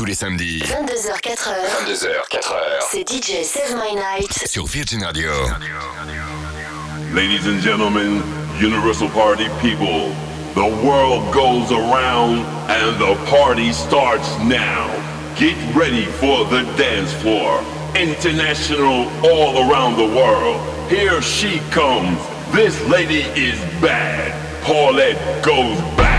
tous les samedis. 22h4h. 22h4h. C'est DJ Save My Night. Sur Virgin Radio. Ladies and gentlemen, Universal Party people, the world goes around and the party starts now. Get ready for the dance floor. International all around the world. Here she comes. This lady is bad. Paulette goes bang.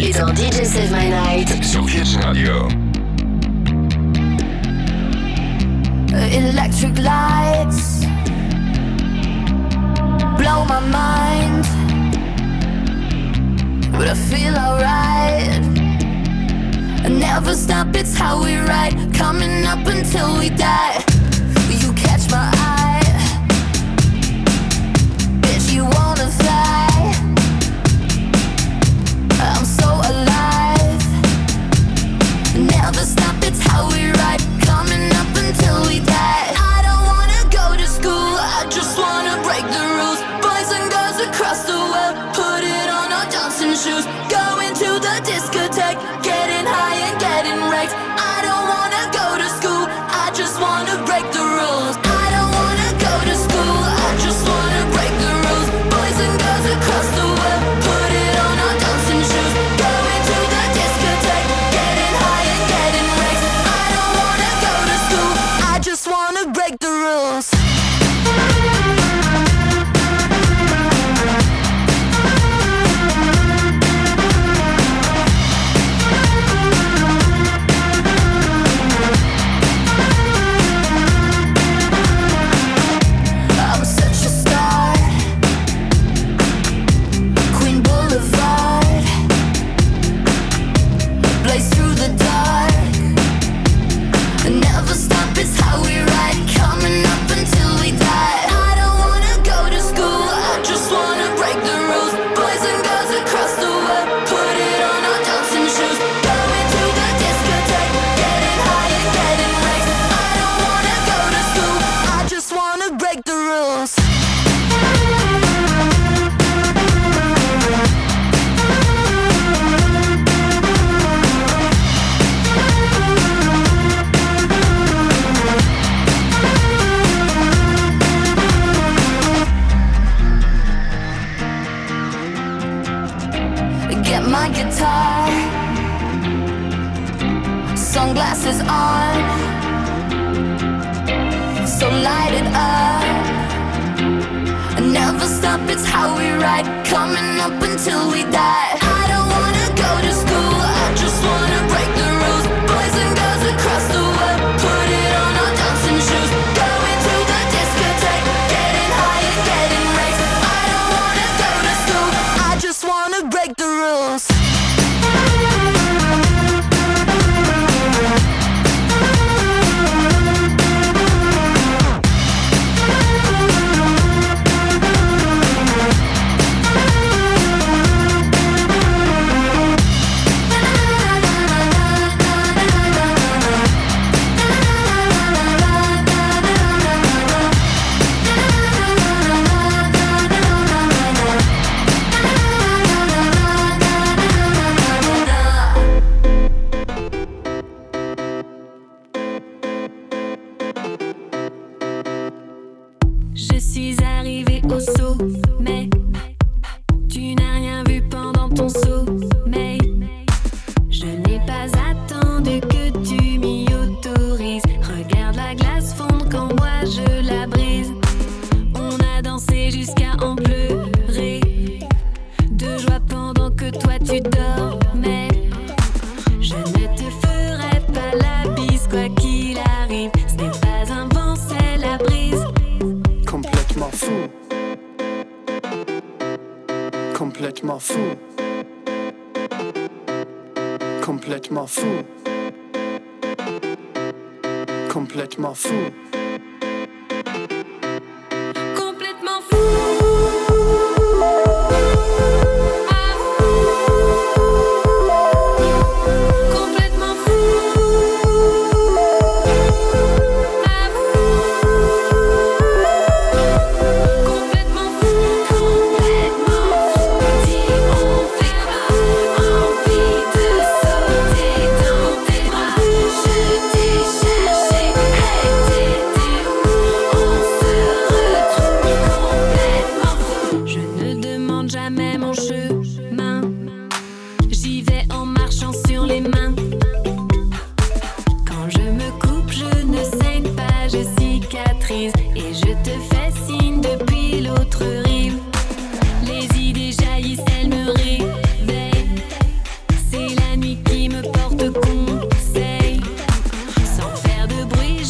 Night. all dans DJ Save My Night. Sur Virgin Radio. Uh, electric lights blow my mind, but I feel alright. I never stop, it's how we ride, coming up until we die.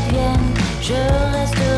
advienne, je resterai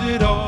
it all.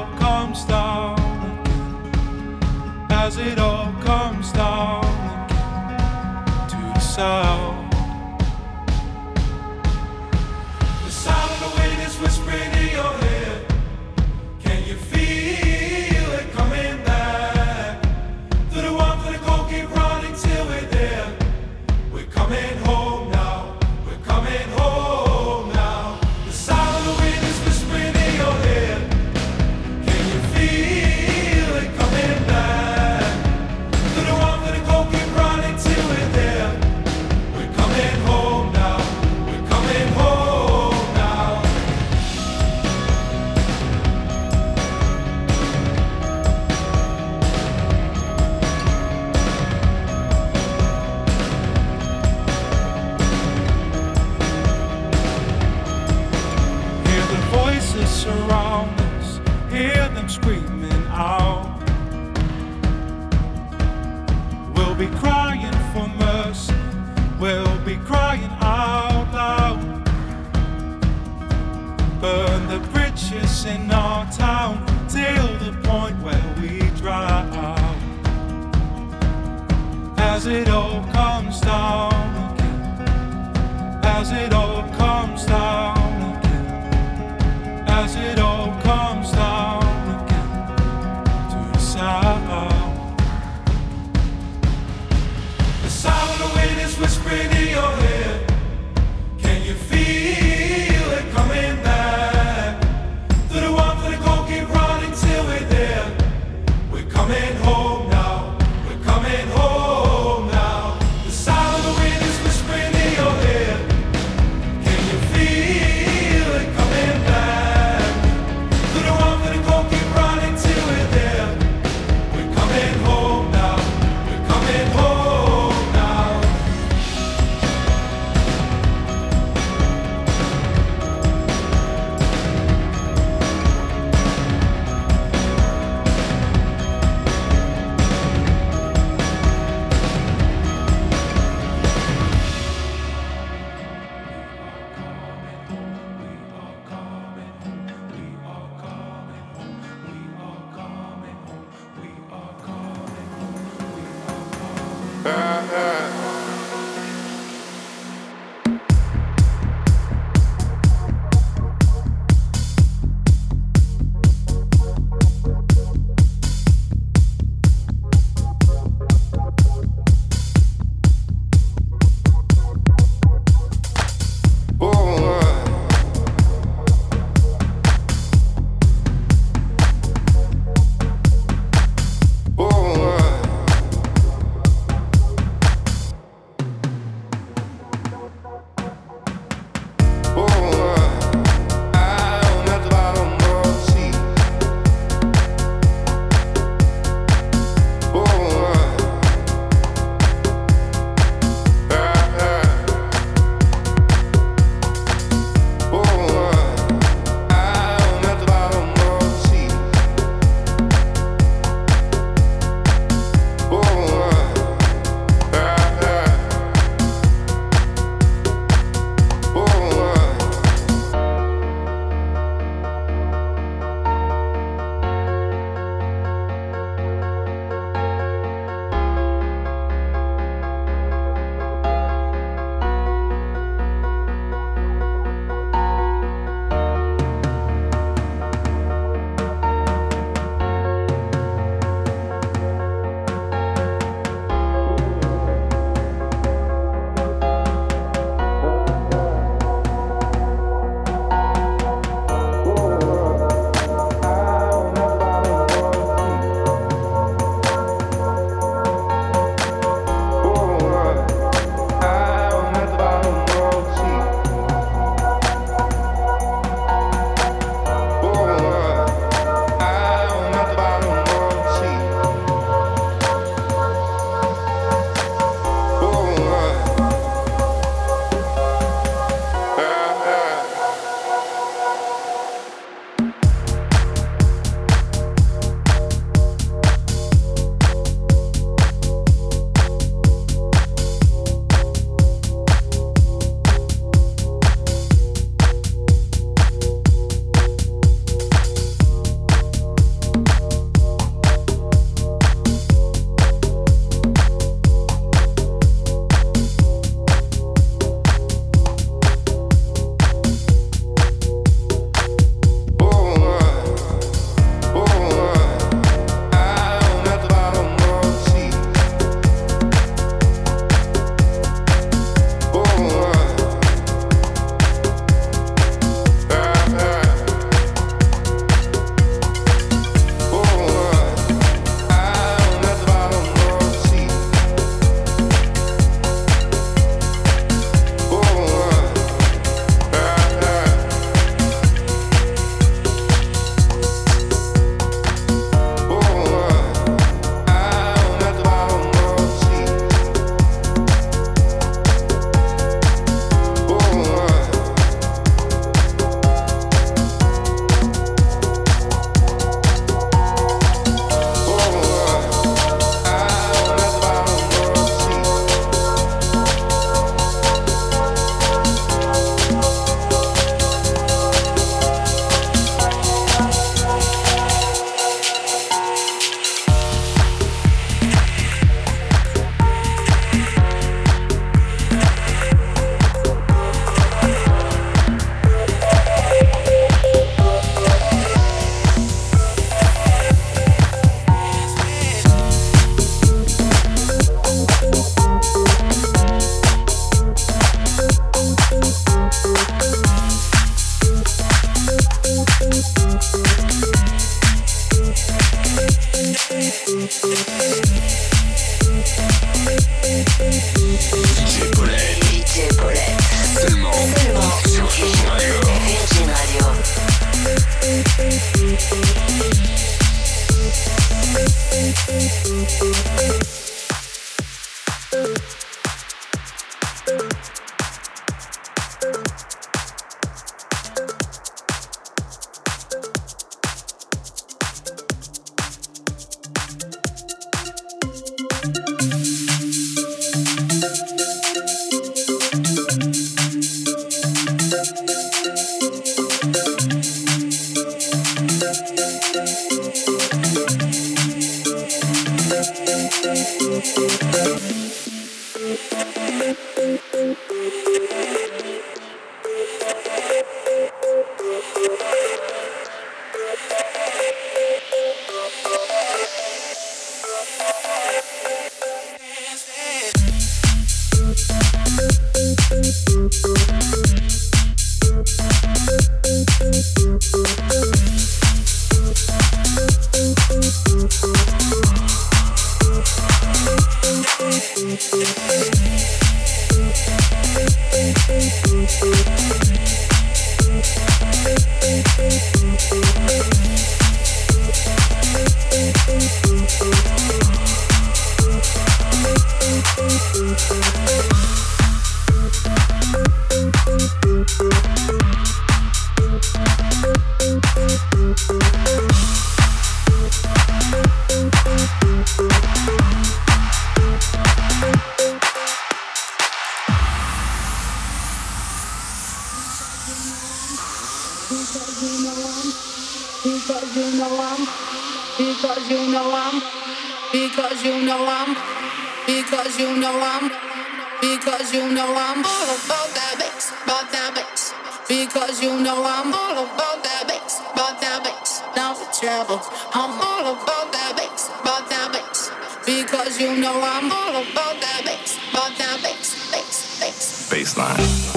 know I'm all about that bass, about that bass, now the treble. I'm all about that bass, about that bass, because you know I'm all about that bass, about that bass, bass, bass. Bassline.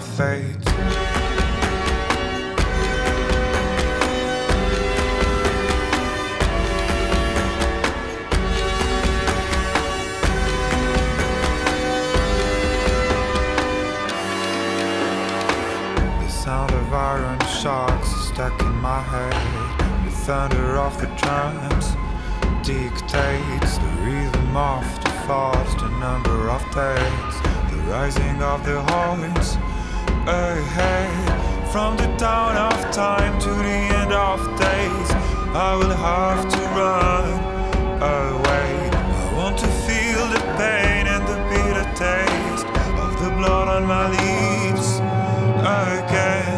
The sound of iron sharks stuck in my head. The thunder of the drums dictates the rhythm of the thoughts, the number of days, the rising of the horns ahead. From the dawn of time to the end of days, I will have to run away. I want to feel the pain and the bitter taste of the blood on my lips again.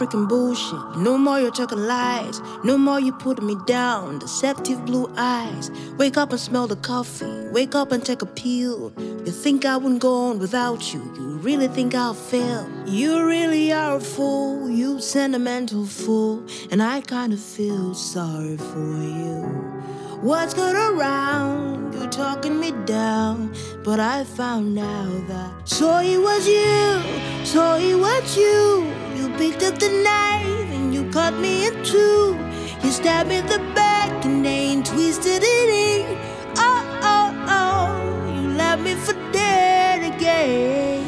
Freaking bullshit. No more you're talking lies. No more you putting me down. Deceptive blue eyes. Wake up and smell the coffee. Wake up and take a pill. You think I wouldn't go on without you. You really think I'll fail. You really are a fool. You sentimental fool. And I kind of feel sorry for you. What's good around? You talking me down. But I found out that so it was you. So it was you. You picked up the knife and you cut me in two. You stabbed me in the back and then twisted it in. Oh, oh, oh, you left me for dead again.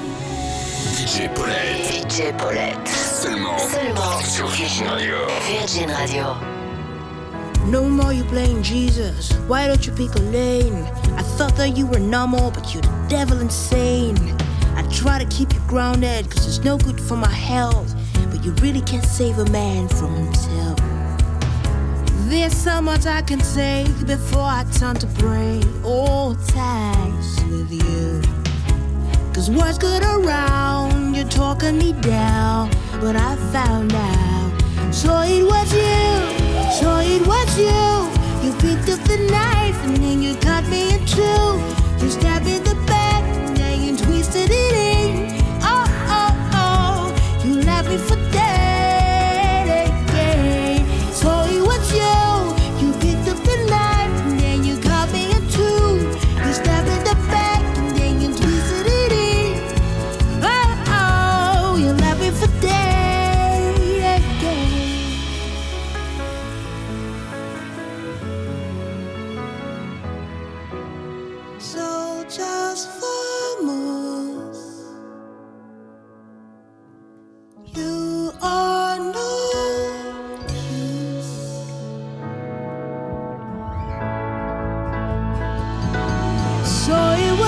DJ Paulette. DJ Paulette. Seulement Seulement sur Virgin Radio. Virgin Radio. No more you playing Jesus. Why don't you pick a lane? I thought that you were normal, but you're the devil insane. I try to keep you grounded, cause it's no good for my health. You really can't save a man from himself. There's so much I can take before I turn to break all ties with you. Cause words good around, you're talking me down. But I found out, so it was you, so it was you. You picked up the knife and then you cut me in two. You stabbed me in the back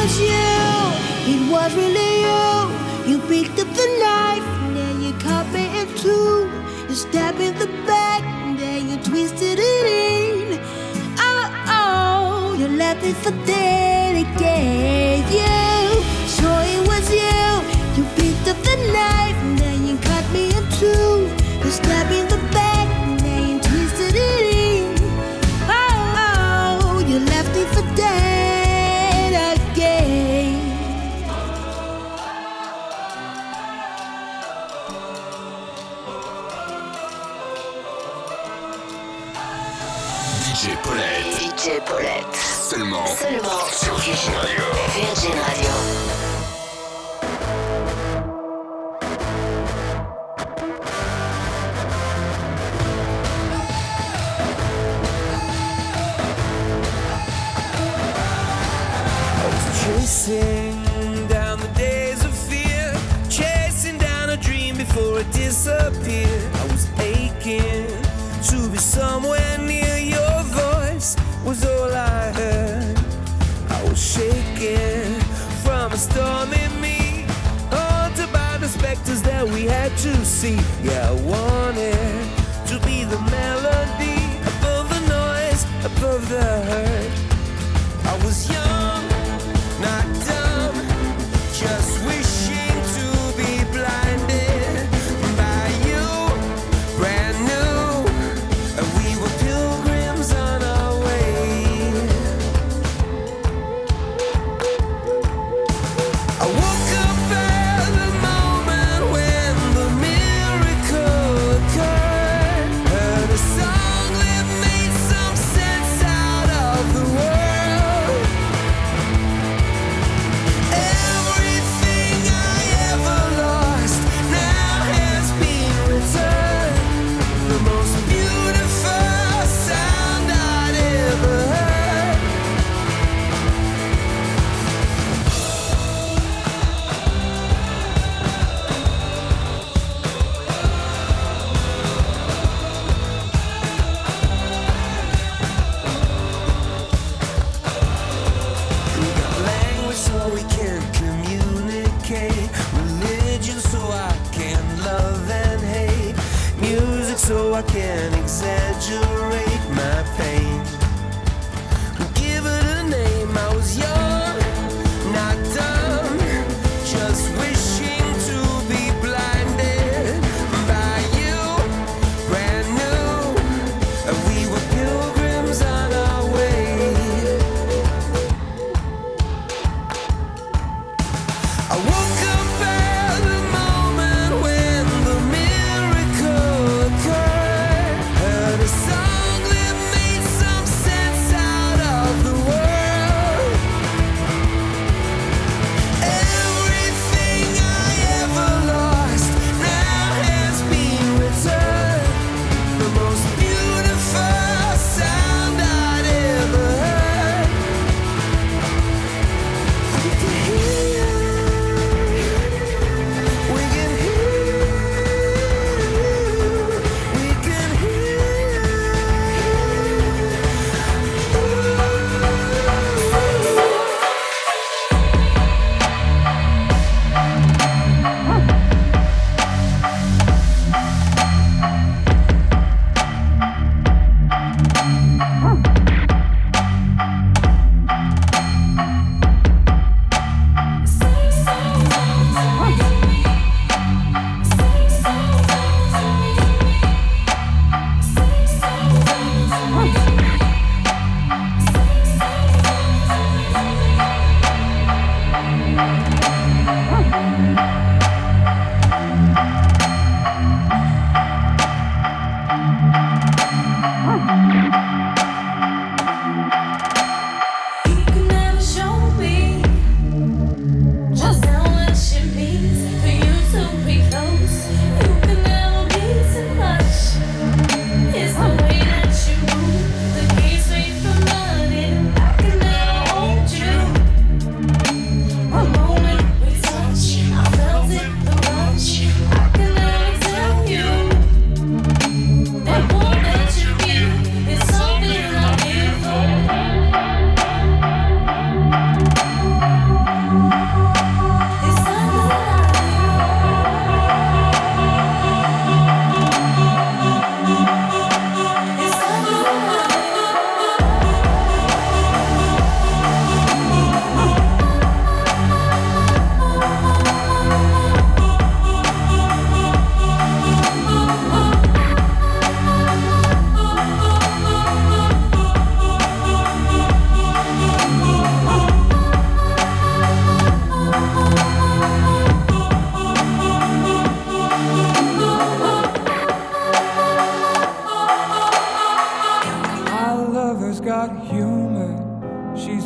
was you, it was really you. You picked up the knife and then you cut me in two. You stabbed me in the back and then you twisted it in. Oh, oh, you left me for dead again. You, so it was you. You picked up the knife Seulement Seulement sur Virgin Radio. Virgin Radio. I was chasing down the days of fear, chasing down a dream before it disappeared. I was aching to be somewhere near shaking from a storm in me, haunted by the specters that we had to see. Yeah, I wanted to be the melody above the noise, above the hurt.